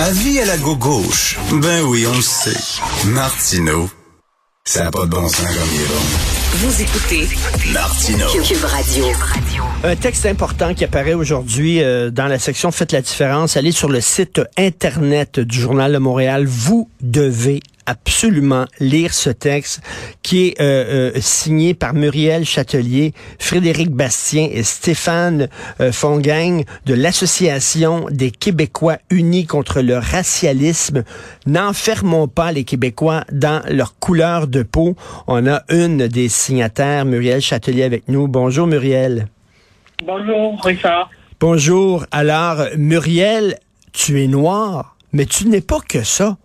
Avis à la gauche. Ben oui, on le sait. Martineau, ça n'a pas de bon sens comme il est bon. Vous écoutez Martineau. Cube Radio. Un texte important qui apparaît aujourd'hui euh, dans la section Faites la différence. Allez sur le site Internet du Journal de Montréal. Vous devez absolument lire ce texte qui est euh, euh, signé par Muriel Châtelier, Frédéric Bastien et Stéphane euh, Fongang de l'Association des Québécois unis contre le racialisme. N'enfermons pas les Québécois dans leur couleur de peau. On a une des signataires, Muriel Châtelier, avec nous. Bonjour Muriel. Bonjour Richard. Bonjour. Alors, Muriel, tu es noire, mais tu n'es pas que ça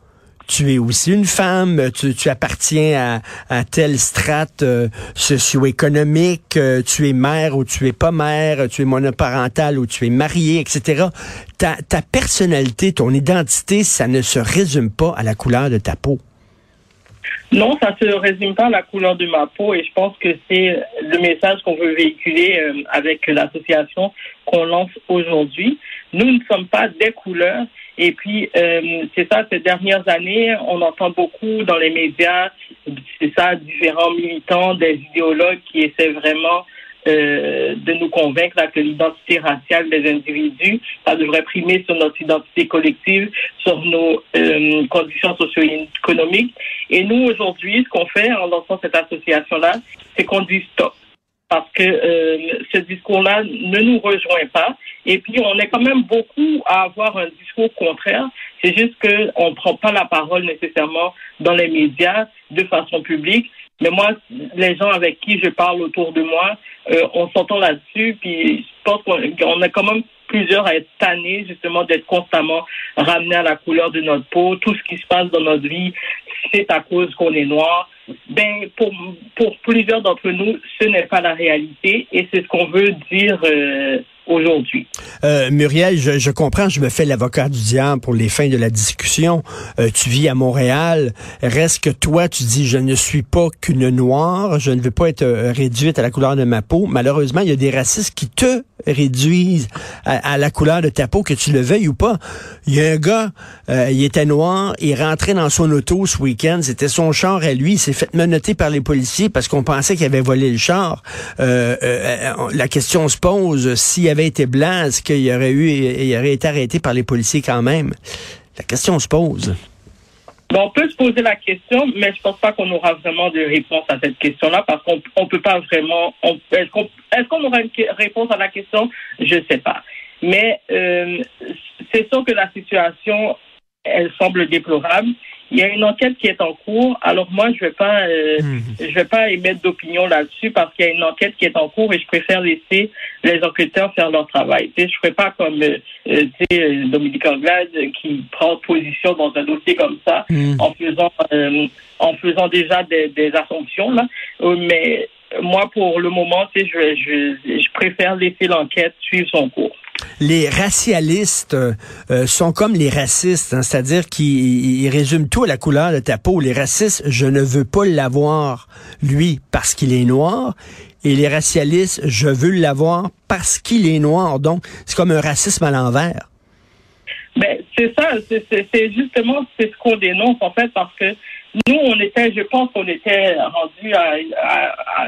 tu es aussi une femme, tu, appartiens à, à telle strate euh, socio-économique, euh, tu es mère ou tu es pas mère, tu es monoparentale ou tu es mariée, etc. Ta, ta personnalité, ton identité, ça ne se résume pas à la couleur de ta peau. Non, ça se résume pas à la couleur de ma peau et je pense que c'est le message qu'on veut véhiculer euh, avec l'association qu'on lance aujourd'hui. Nous ne sommes pas des couleurs, et puis, euh, c'est ça, ces dernières années, on entend beaucoup dans les médias, c'est ça, différents militants, des idéologues qui essaient vraiment euh, de nous convaincre que l'identité raciale des individus, ça devrait primer sur notre identité collective, sur nos euh, conditions socio-économiques. Et nous, aujourd'hui, ce qu'on fait en lançant cette association-là, c'est qu'on dit stop parce que euh, ce discours-là ne nous rejoint pas. Et puis, on est quand même beaucoup à avoir un discours contraire. C'est juste qu'on ne prend pas la parole nécessairement dans les médias de façon publique. Mais moi, les gens avec qui je parle autour de moi, euh, on s'entend là-dessus. Puis, je pense qu'on est quand même plusieurs à être tannés justement d'être constamment ramenés à la couleur de notre peau. Tout ce qui se passe dans notre vie, c'est à cause qu'on est noir ben, pour, pour plusieurs d'entre nous, ce n'est pas la réalité et c'est ce qu'on veut dire euh, aujourd'hui. Euh, Muriel, je, je, comprends, je me fais l'avocat du diable pour les fins de la discussion. Euh, tu vis à Montréal, reste que toi, tu dis, je ne suis pas qu'une noire, je ne veux pas être euh, réduite à la couleur de ma peau. Malheureusement, il y a des racistes qui te réduisent à, la couleur de ta peau, que tu le veuilles ou pas. Il y a un gars, euh, il était noir, il rentrait dans son auto ce week-end, c'était son char à lui, il s'est fait menotter par les policiers parce qu'on pensait qu'il avait volé le char. la question se pose, s'il avait été blanc, est-ce qu'il y aurait eu, il aurait été arrêté par les policiers quand même? La question se pose. on peut se poser la question, mais je pense pas qu'on aura vraiment de réponse à cette question-là parce qu'on on peut pas vraiment. Est-ce qu'on aura une réponse à la question? Je sais pas. Mais euh, c'est sûr que la situation, elle semble déplorable. Il y a une enquête qui est en cours. Alors moi, je vais pas, euh, mhm. je vais pas émettre d'opinion là-dessus parce qu'il y a une enquête qui est en cours et je préfère laisser les enquêteurs faire leur travail. Tu sais, je ferai pas comme euh, euh Dominique Anglade qui prend position dans un dossier comme ça mhm. en faisant en faisant déjà des, des assumptions là. mais moi, pour le moment, tu sais, je, je, je préfère laisser l'enquête suivre son cours les racialistes euh, sont comme les racistes, hein, c'est-à-dire qu'ils résument tout à la couleur de ta peau. Les racistes, je ne veux pas l'avoir, lui, parce qu'il est noir. Et les racialistes, je veux l'avoir parce qu'il est noir. Donc, c'est comme un racisme à l'envers. Ben, c'est ça, c'est justement ce qu'on dénonce en fait parce que nous on était, je pense qu'on était rendu à, à, à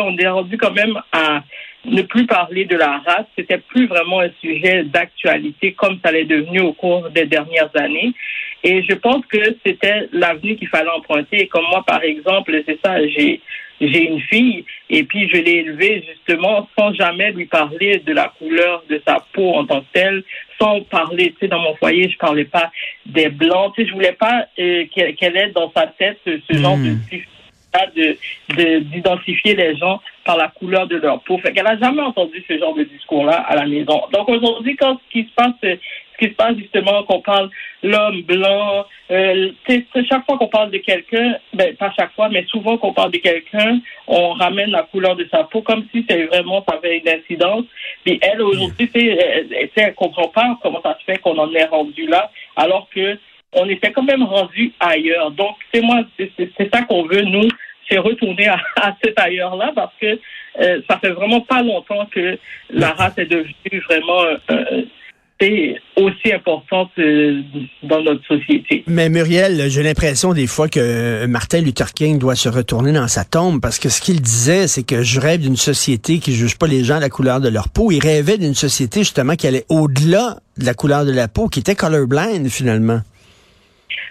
on est rendu quand même à ne plus parler de la race, c'était plus vraiment un sujet d'actualité comme ça l'est devenu au cours des dernières années. Et je pense que c'était l'avenue qu'il fallait emprunter. Et comme moi, par exemple, c'est ça, j'ai j'ai une fille et puis je l'ai élevée justement sans jamais lui parler de la couleur de sa peau en tant que telle, sans parler, tu sais, dans mon foyer, je parlais pas des blancs, tu sais, je voulais pas euh, qu'elle ait dans sa tête ce, genre de de d'identifier les gens par la couleur de leur peau. Fait qu'elle a jamais entendu ce genre de discours-là à la maison. Donc aujourd'hui, quand ce qui se passe, ce qui se passe justement, qu'on parle l'homme blanc, euh, chaque fois qu'on parle de quelqu'un, ben pas chaque fois, mais souvent qu'on parle de quelqu'un, on ramène la couleur de sa peau comme si c'était vraiment ça avait une incidence. Puis elle aujourd'hui, elle, elle comprend pas comment ça se fait qu'on en est rendu là, alors que on était quand même rendu ailleurs. Donc, c'est moi, c'est ça qu'on veut, nous, c'est retourner à, cet ailleurs-là parce que euh, ça fait vraiment pas longtemps que la race est devenue vraiment euh, aussi importante euh, dans notre société. Mais Muriel, j'ai l'impression des fois que Martin Luther King doit se retourner dans sa tombe parce que ce qu'il disait, c'est que je rêve d'une société qui juge pas les gens à la couleur de leur peau. Il rêvait d'une société justement qui allait au-delà de la couleur de la peau, qui était colorblind finalement.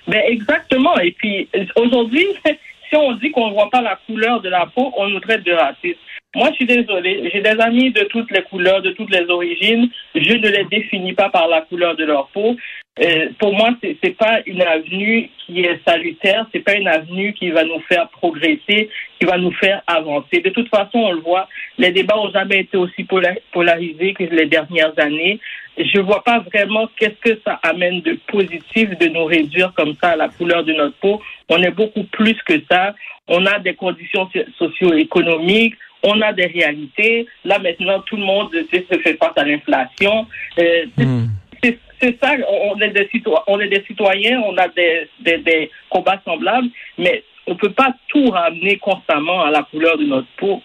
Ben exactement. Et puis aujourd'hui, si on dit qu'on ne voit pas la couleur de la peau, on nous traite de raciste. Moi, je suis désolée. J'ai des amis de toutes les couleurs, de toutes les origines. Je ne les définis pas par la couleur de leur peau. Euh, pour moi, c'est n'est pas une avenue qui est salutaire. C'est pas une avenue qui va nous faire progresser, qui va nous faire avancer. De toute façon, on le voit. Les débats ont jamais été aussi polarisés que les dernières années. Je vois pas vraiment qu'est-ce que ça amène de positif de nous réduire comme ça à la couleur de notre peau. On est beaucoup plus que ça. On a des conditions socio-économiques on a des réalités. Là, maintenant, tout le monde se fait face à l'inflation. Euh, hmm. C'est ça, on est, des citoyens, on est des citoyens, on a des, des, combats semblables, mais on ne peut pas tout ramener constamment à la couleur de notre peau.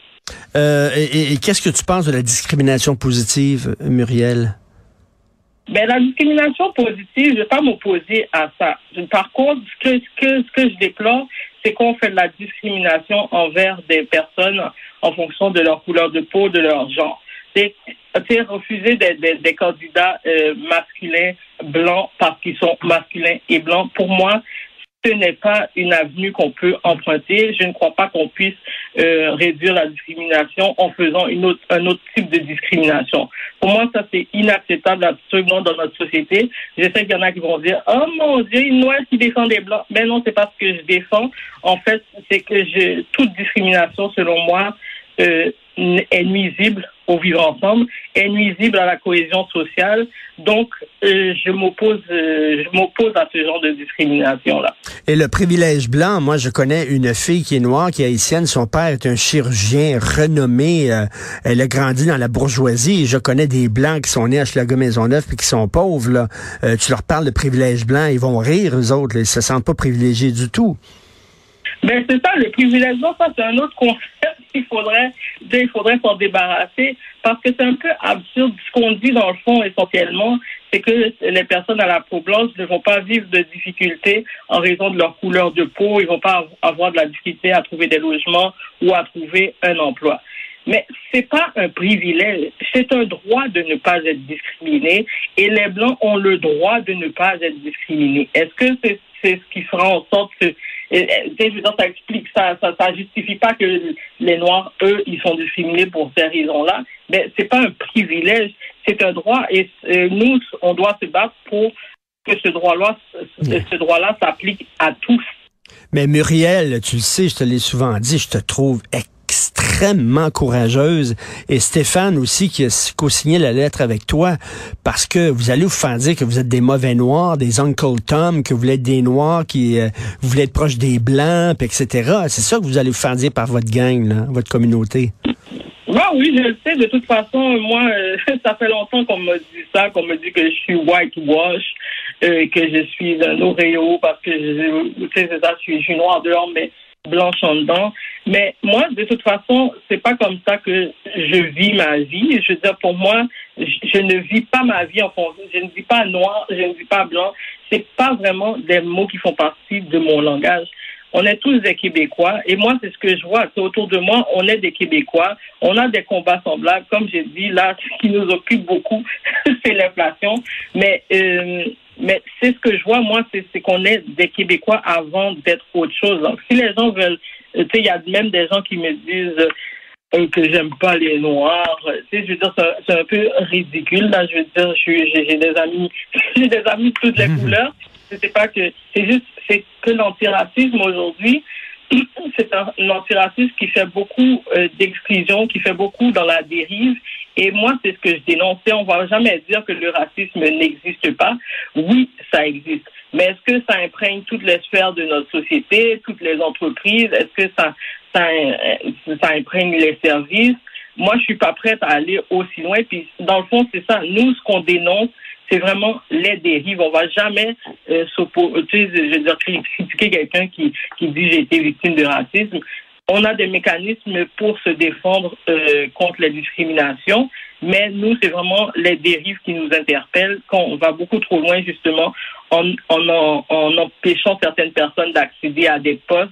Euh, et, qu'est-ce que tu penses de la discrimination positive, Muriel? Ben, la discrimination positive, je ne vais pas m'opposer à ça. Par contre, ce que, ce que, ce que je déplore, c'est qu'on fait de la discrimination envers des personnes en fonction de leur couleur de peau, de leur genre. Refuser des, des, candidats euh, masculins blancs parce qu'ils sont masculins et blancs? Pour moi, ce n'est pas une avenue qu'on peut emprunter. Je ne crois pas qu'on puisse euh, réduire la discrimination en faisant une autre, un autre type de discrimination. Pour moi, ça c'est inacceptable absolument dans notre société. Je sais qu'il y en a qui vont dire Oh mon Dieu, une noire qui défend des blancs. Mais non, c'est pas ce que je défends. En fait, c'est que je, toute discrimination, selon moi, euh, est nuisible au vivre ensemble, est nuisible à la cohésion sociale. Donc, euh, je m'oppose, euh, je m'oppose à ce genre de discrimination là. Et le privilège blanc, moi, je connais une fille qui est noire, qui est haïtienne. Son père est un chirurgien renommé. elle a grandi dans la bourgeoisie. je connais des blancs qui sont nés à Schlager-Maisonneuve puis qui sont pauvres. Là. tu leur parles de privilège blanc, ils vont rire, eux autres. Ils se sentent pas privilégiés du tout. Ben c'est ça, le privilège blanc, ça c'est un autre concept il faudrait, il faudrait s'en débarrasser parce que c'est un peu absurde. Ce qu'on dit dans le fond essentiellement, c'est que les personnes à la peau blanche ne vont pas vivre de difficultés en raison de leur couleur de peau. Ils vont pas avoir de la difficulté à trouver des logements ou à trouver un emploi. Mais c'est pas un privilège, c'est un droit de ne pas être discriminé et les blancs ont le droit de ne pas être discriminés. Est-ce que c'est c'est ce qui fera en sorte que ça explique ça, ça, ça justifie pas que les Noirs, eux, ils sont discriminés pour ces raisons-là. Mais c'est pas un privilège, c'est un droit et nous, on doit se battre pour que ce droit-là, ce droit-là s'applique à tous. Mais Muriel, tu le sais, je te l'ai souvent dit, je te trouve extrêmement courageuse. Et Stéphane aussi, qui a co-signé la lettre avec toi, parce que vous allez vous faire dire que vous êtes des mauvais noirs, des Uncle Tom, que vous voulez être des noirs, qui euh, vous voulez être proche des blancs, etc. C'est ça que vous allez vous faire dire par votre gang, votre communauté. Bah oui, je le sais. De toute façon, moi, euh, ça fait longtemps qu'on me dit ça, qu'on me dit que je suis whitewash, euh, que je suis un Oreo parce que je, sais, ça, je suis, je suis noir dehors, mais blanche en dedans. Mais moi, de toute façon, c'est pas comme ça que je vis ma vie. Je veux dire, pour moi, je, ne vis pas ma vie en fonction. Je ne vis pas noir, je ne vis pas blanc. C'est pas vraiment des mots qui font partie de mon langage. On est tous des Québécois et moi, c'est ce que je vois. Autour de moi, on est des Québécois. On a des combats semblables. Comme j'ai dit, là, ce qui nous occupe beaucoup, c'est l'inflation. Mais euh, mais c'est ce que je vois, moi, c'est qu'on est des Québécois avant d'être autre chose. Donc, si les gens veulent, tu sais, il y a même des gens qui me disent euh, que j'aime pas les Noirs. Tu sais, je veux dire, c'est un peu ridicule. Là, je veux dire, j'ai des amis, j'ai des amis de toutes les couleurs. C'est pas que, c'est juste, c'est que l'antiracisme aujourd'hui, c'est un, antiracisme qui fait beaucoup euh, d'exclusion, qui fait beaucoup dans la dérive. Et moi, c'est ce que je dénonce. On va jamais dire que le racisme n'existe pas. Oui, ça existe. Mais est-ce que ça imprègne toutes les sphères de notre société, toutes les entreprises? Est-ce que ça, ça, ça imprègne les services? Moi, je suis pas prête à aller aussi loin. Puis, dans le fond, c'est ça. Nous, ce qu'on dénonce, c'est vraiment les dérives. On va jamais euh, s'opposer, je veux dire, critiquer quelqu'un qui, qui dit j'ai été victime de racisme. On a des mécanismes pour se défendre euh, contre les discriminations. Mais nous, c'est vraiment les dérives qui nous interpellent quand on va beaucoup trop loin, justement, en, en, empêchant certaines personnes d'accéder à des postes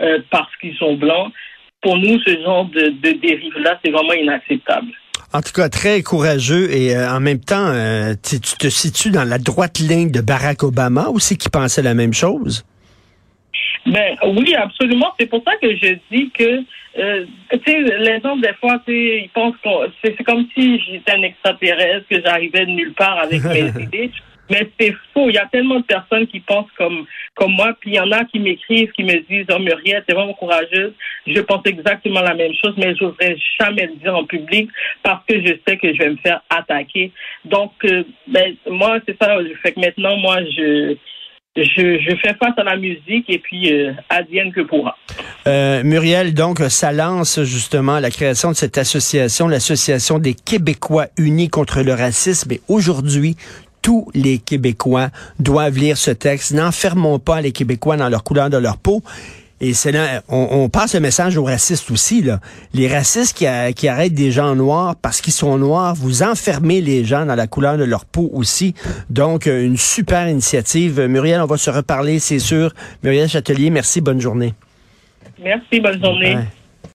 euh, parce qu'ils sont blancs. Pour nous, ce genre de, de dérive-là, c'est vraiment inacceptable. En tout cas, très courageux et euh, en même temps, euh, tu te situes dans la droite ligne de Barack Obama aussi qui pensait la même chose? Ben oui, absolument. C'est pour ça que je dis que euh, tu sais, les gens des fois, tu sais, ils pensent que c'est comme si j'étais un extraterrestre, que j'arrivais de nulle part avec mes idées. Mais c'est faux. Il y a tellement de personnes qui pensent comme comme moi, puis il y en a qui m'écrivent, qui me disent "Oh Muriel, t'es vraiment courageuse." Je pense exactement la même chose, mais j'oserais jamais le dire en public parce que je sais que je vais me faire attaquer. Donc, euh, ben moi, c'est ça. Fait que maintenant, moi, je je, je, fais face à la musique et puis euh, que pourra. Euh, Muriel, donc, ça lance justement la création de cette association, l'association des Québécois unis contre le racisme. Et aujourd'hui, tous les Québécois doivent lire ce texte. N'enfermons pas les Québécois dans leur couleur de leur peau. Et c'est là, on, passe le message aux racistes aussi. Là. Les racistes qui, qui arrêtent des gens noirs parce qu'ils sont noirs, vous enfermez les gens dans la couleur de leur peau aussi. Donc, euh, une super initiative. Muriel, on va se reparler, c'est sûr. Muriel Châtelier, merci, bonne journée. Merci, bonne journée.